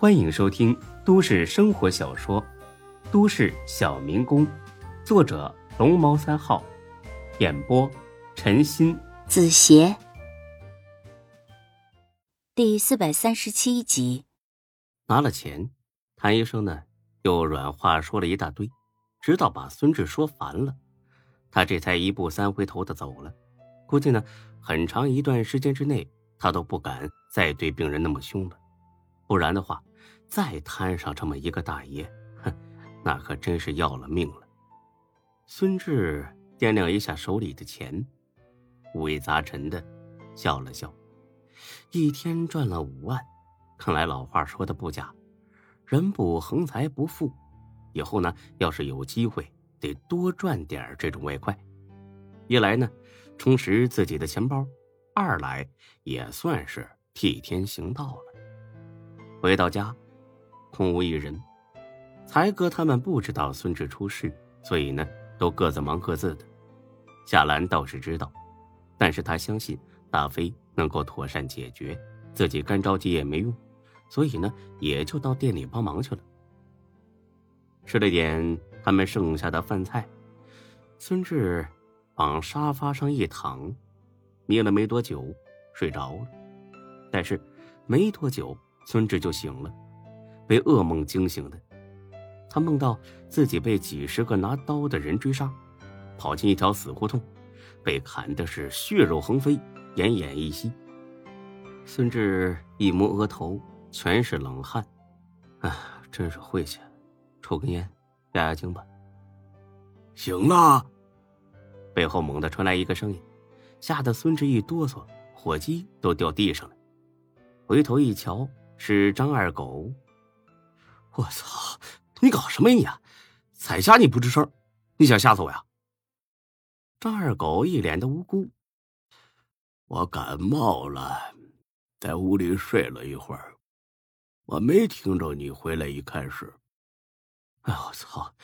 欢迎收听都市生活小说《都市小民工》，作者龙猫三号，演播陈鑫、子邪，第四百三十七集。拿了钱，谭医生呢又软话说了一大堆，直到把孙志说烦了，他这才一步三回头的走了。估计呢，很长一段时间之内，他都不敢再对病人那么凶了。不然的话，再摊上这么一个大爷，哼，那可真是要了命了。孙志掂量一下手里的钱，五味杂陈的笑了笑。一天赚了五万，看来老话说的不假，人不横财不富。以后呢，要是有机会，得多赚点这种外快。一来呢。充实自己的钱包，二来也算是替天行道了。回到家，空无一人。才哥他们不知道孙志出事，所以呢，都各自忙各自的。夏兰倒是知道，但是他相信大飞能够妥善解决，自己干着急也没用，所以呢，也就到店里帮忙去了。吃了点他们剩下的饭菜，孙志。往沙发上一躺，眯了没多久，睡着了。但是没多久，孙志就醒了，被噩梦惊醒的。他梦到自己被几十个拿刀的人追杀，跑进一条死胡同，被砍的是血肉横飞，奄奄一息。孙志一摸额头，全是冷汗。啊，真是晦气！抽根烟，压压惊吧。醒了。背后猛地传来一个声音，吓得孙志一哆嗦，火机都掉地上了。回头一瞧，是张二狗。我操！你搞什么你啊？踩瞎你不吱声，你想吓死我呀？张二狗一脸的无辜。我感冒了，在屋里睡了一会儿，我没听着你回来一开始。哎我操！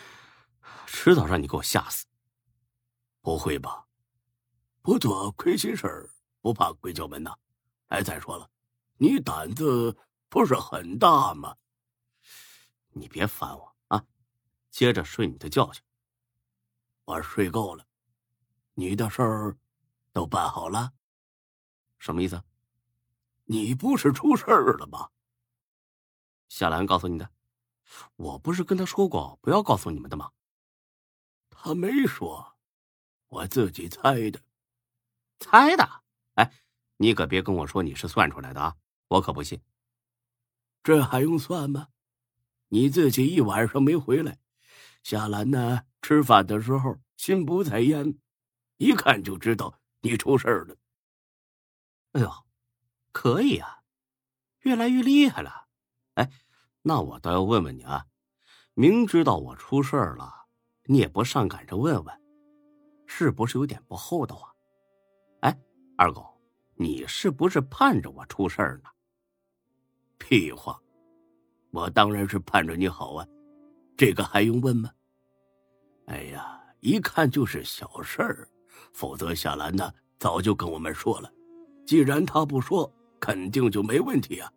迟早让你给我吓死。不会吧？不做亏心事儿，不怕鬼叫门呐！哎，再说了，你胆子不是很大吗？你别烦我啊！接着睡你的觉去。我睡够了。你的事儿都办好了？什么意思？你不是出事儿了吗？夏兰告诉你的？我不是跟他说过不要告诉你们的吗？他没说。我自己猜的，猜的。哎，你可别跟我说你是算出来的啊，我可不信。这还用算吗？你自己一晚上没回来，夏兰呢？吃饭的时候心不在焉，一看就知道你出事了。哎呦，可以啊，越来越厉害了。哎，那我倒要问问你啊，明知道我出事了，你也不上赶着问问？是不是有点不厚道啊？哎，二狗，你是不是盼着我出事儿呢？屁话，我当然是盼着你好啊，这个还用问吗？哎呀，一看就是小事儿，否则夏兰呢早就跟我们说了。既然他不说，肯定就没问题啊。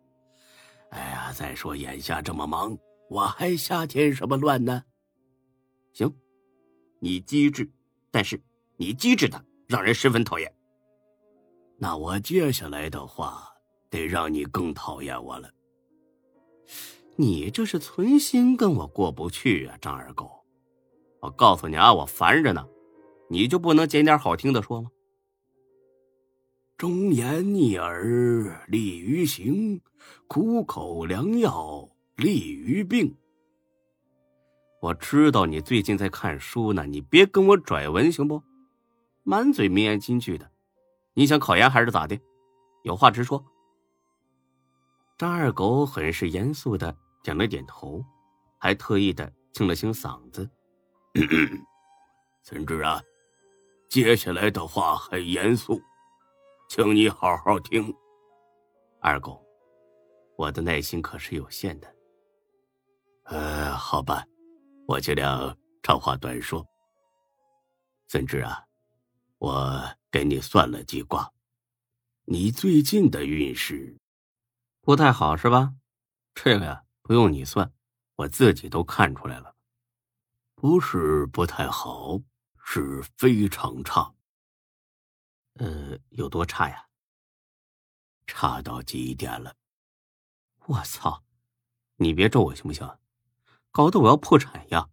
哎呀，再说眼下这么忙，我还瞎添什么乱呢？行，你机智。但是你机智的让人十分讨厌。那我接下来的话得让你更讨厌我了。你这是存心跟我过不去啊，张二狗！我告诉你啊，我烦着呢，你就不能捡点好听的说吗？忠言逆耳利于行，苦口良药利于病。我知道你最近在看书呢，你别跟我拽文行不？满嘴名言金句的，你想考研还是咋的？有话直说。张二狗很是严肃的点了点头，还特意的清了清嗓子：“ 孙志啊，接下来的话很严肃，请你好好听。”二狗，我的耐心可是有限的。呃，好吧。我尽量长话短说。孙志啊，我给你算了几卦，你最近的运势不太好，是吧？这个呀，不用你算，我自己都看出来了。不是不太好，是非常差。呃，有多差呀？差到极点了。我操！你别咒我行不行？搞得我要破产呀！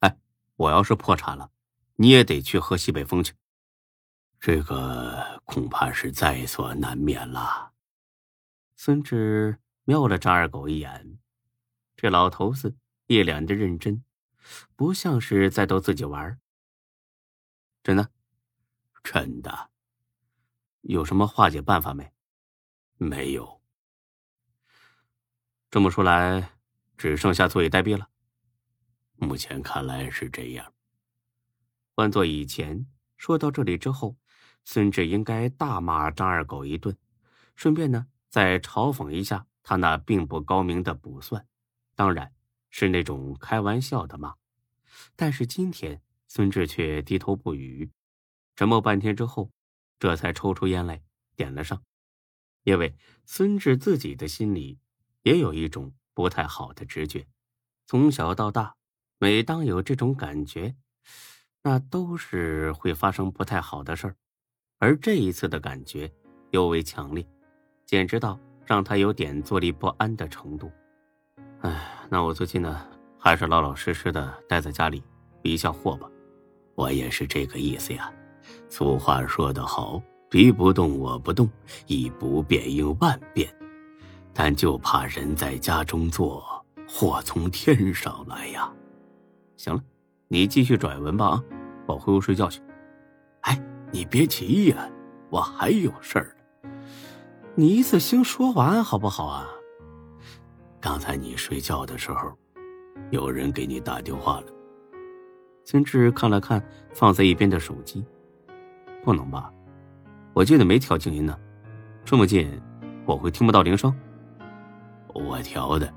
哎，我要是破产了，你也得去喝西北风去。这个恐怕是在所难免了。孙志瞄了张二狗一眼，这老头子一脸的认真，不像是在逗自己玩。真的？真的。有什么化解办法没？没有。这么说来，只剩下坐以待毙了。目前看来是这样。换做以前，说到这里之后，孙志应该大骂张二狗一顿，顺便呢再嘲讽一下他那并不高明的卜算，当然是那种开玩笑的骂。但是今天，孙志却低头不语，沉默半天之后，这才抽出烟来点了上，因为孙志自己的心里。也有一种不太好的直觉，从小到大，每当有这种感觉，那都是会发生不太好的事儿，而这一次的感觉尤为强烈，简直到让他有点坐立不安的程度。哎，那我最近呢，还是老老实实的待在家里，避一下祸吧。我也是这个意思呀。俗话说得好，敌不动我不动，以不变应万变。但就怕人在家中坐，祸从天上来呀！行了，你继续转文吧啊，我回屋睡觉去。哎，你别急呀，我还有事儿。你一次性说完好不好啊？刚才你睡觉的时候，有人给你打电话了。孙志看了看放在一边的手机，不能吧？我记得没调静音呢，这么近，我会听不到铃声。我调的，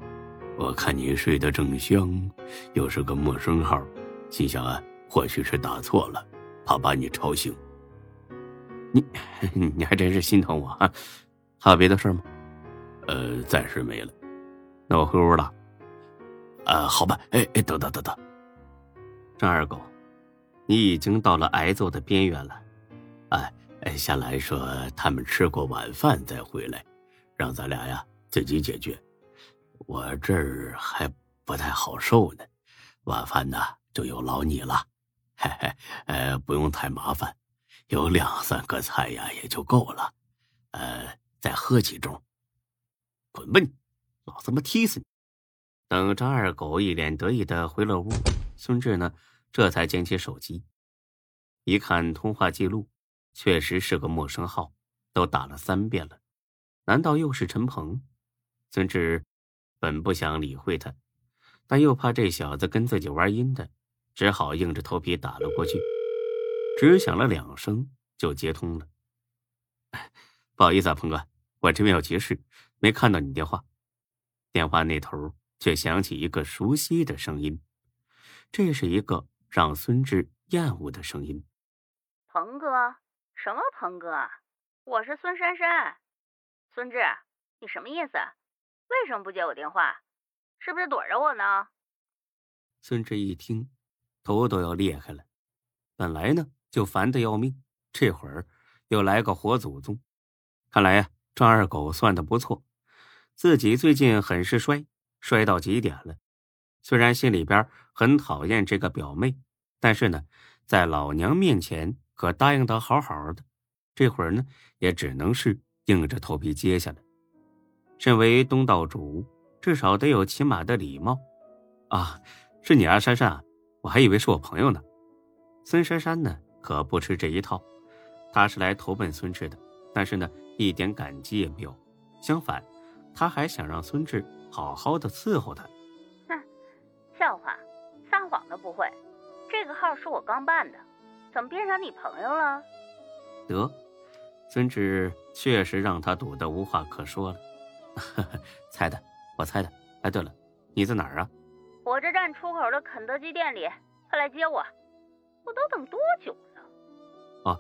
我看你睡得正香，又是个陌生号，心想啊，或许是打错了，怕把你吵醒。你，你还真是心疼我啊！还有别的事吗？呃，暂时没了。那我回屋了。啊，好吧。哎哎，等等等等，张二狗，你已经到了挨揍的边缘了。哎哎，夏兰说他们吃过晚饭再回来，让咱俩呀自己解决。我这儿还不太好受呢，晚饭呢就有劳你了，嘿嘿，呃，不用太麻烦，有两三个菜呀也就够了，呃，再喝几盅。滚吧你，老子他妈踢死你！等张二狗一脸得意的回了屋，孙志呢这才捡起手机，一看通话记录，确实是个陌生号，都打了三遍了，难道又是陈鹏？孙志。本不想理会他，但又怕这小子跟自己玩阴的，只好硬着头皮打了过去。只响了两声就接通了。不好意思啊，鹏哥，我这边有急事，没看到你电话。电话那头却响起一个熟悉的声音，这是一个让孙志厌恶的声音。鹏哥，什么鹏哥？我是孙珊珊。孙志，你什么意思？为什么不接我电话？是不是躲着我呢？孙志一听，头都要裂开了。本来呢就烦得要命，这会儿又来个活祖宗。看来呀，张二狗算的不错，自己最近很是衰，衰到极点了。虽然心里边很讨厌这个表妹，但是呢，在老娘面前可答应的好好的。这会儿呢，也只能是硬着头皮接下来。身为东道主，至少得有起码的礼貌。啊，是你啊，珊珊，我还以为是我朋友呢。孙珊珊呢，可不吃这一套，她是来投奔孙志的，但是呢，一点感激也没有。相反，她还想让孙志好好的伺候他。哼，笑话，撒谎都不会。这个号是我刚办的，怎么变成你朋友了？得，孙志确实让他堵得无话可说了。猜的，我猜的。哎，对了，你在哪儿啊？火车站出口的肯德基店里，快来接我！我都等多久了？哦，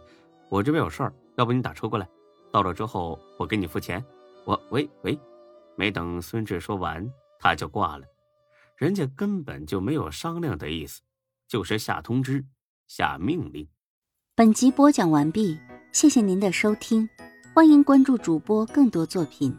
我这边有事儿，要不你打车过来，到了之后我给你付钱。我喂喂，没等孙志说完，他就挂了。人家根本就没有商量的意思，就是下通知、下命令。本集播讲完毕，谢谢您的收听，欢迎关注主播更多作品。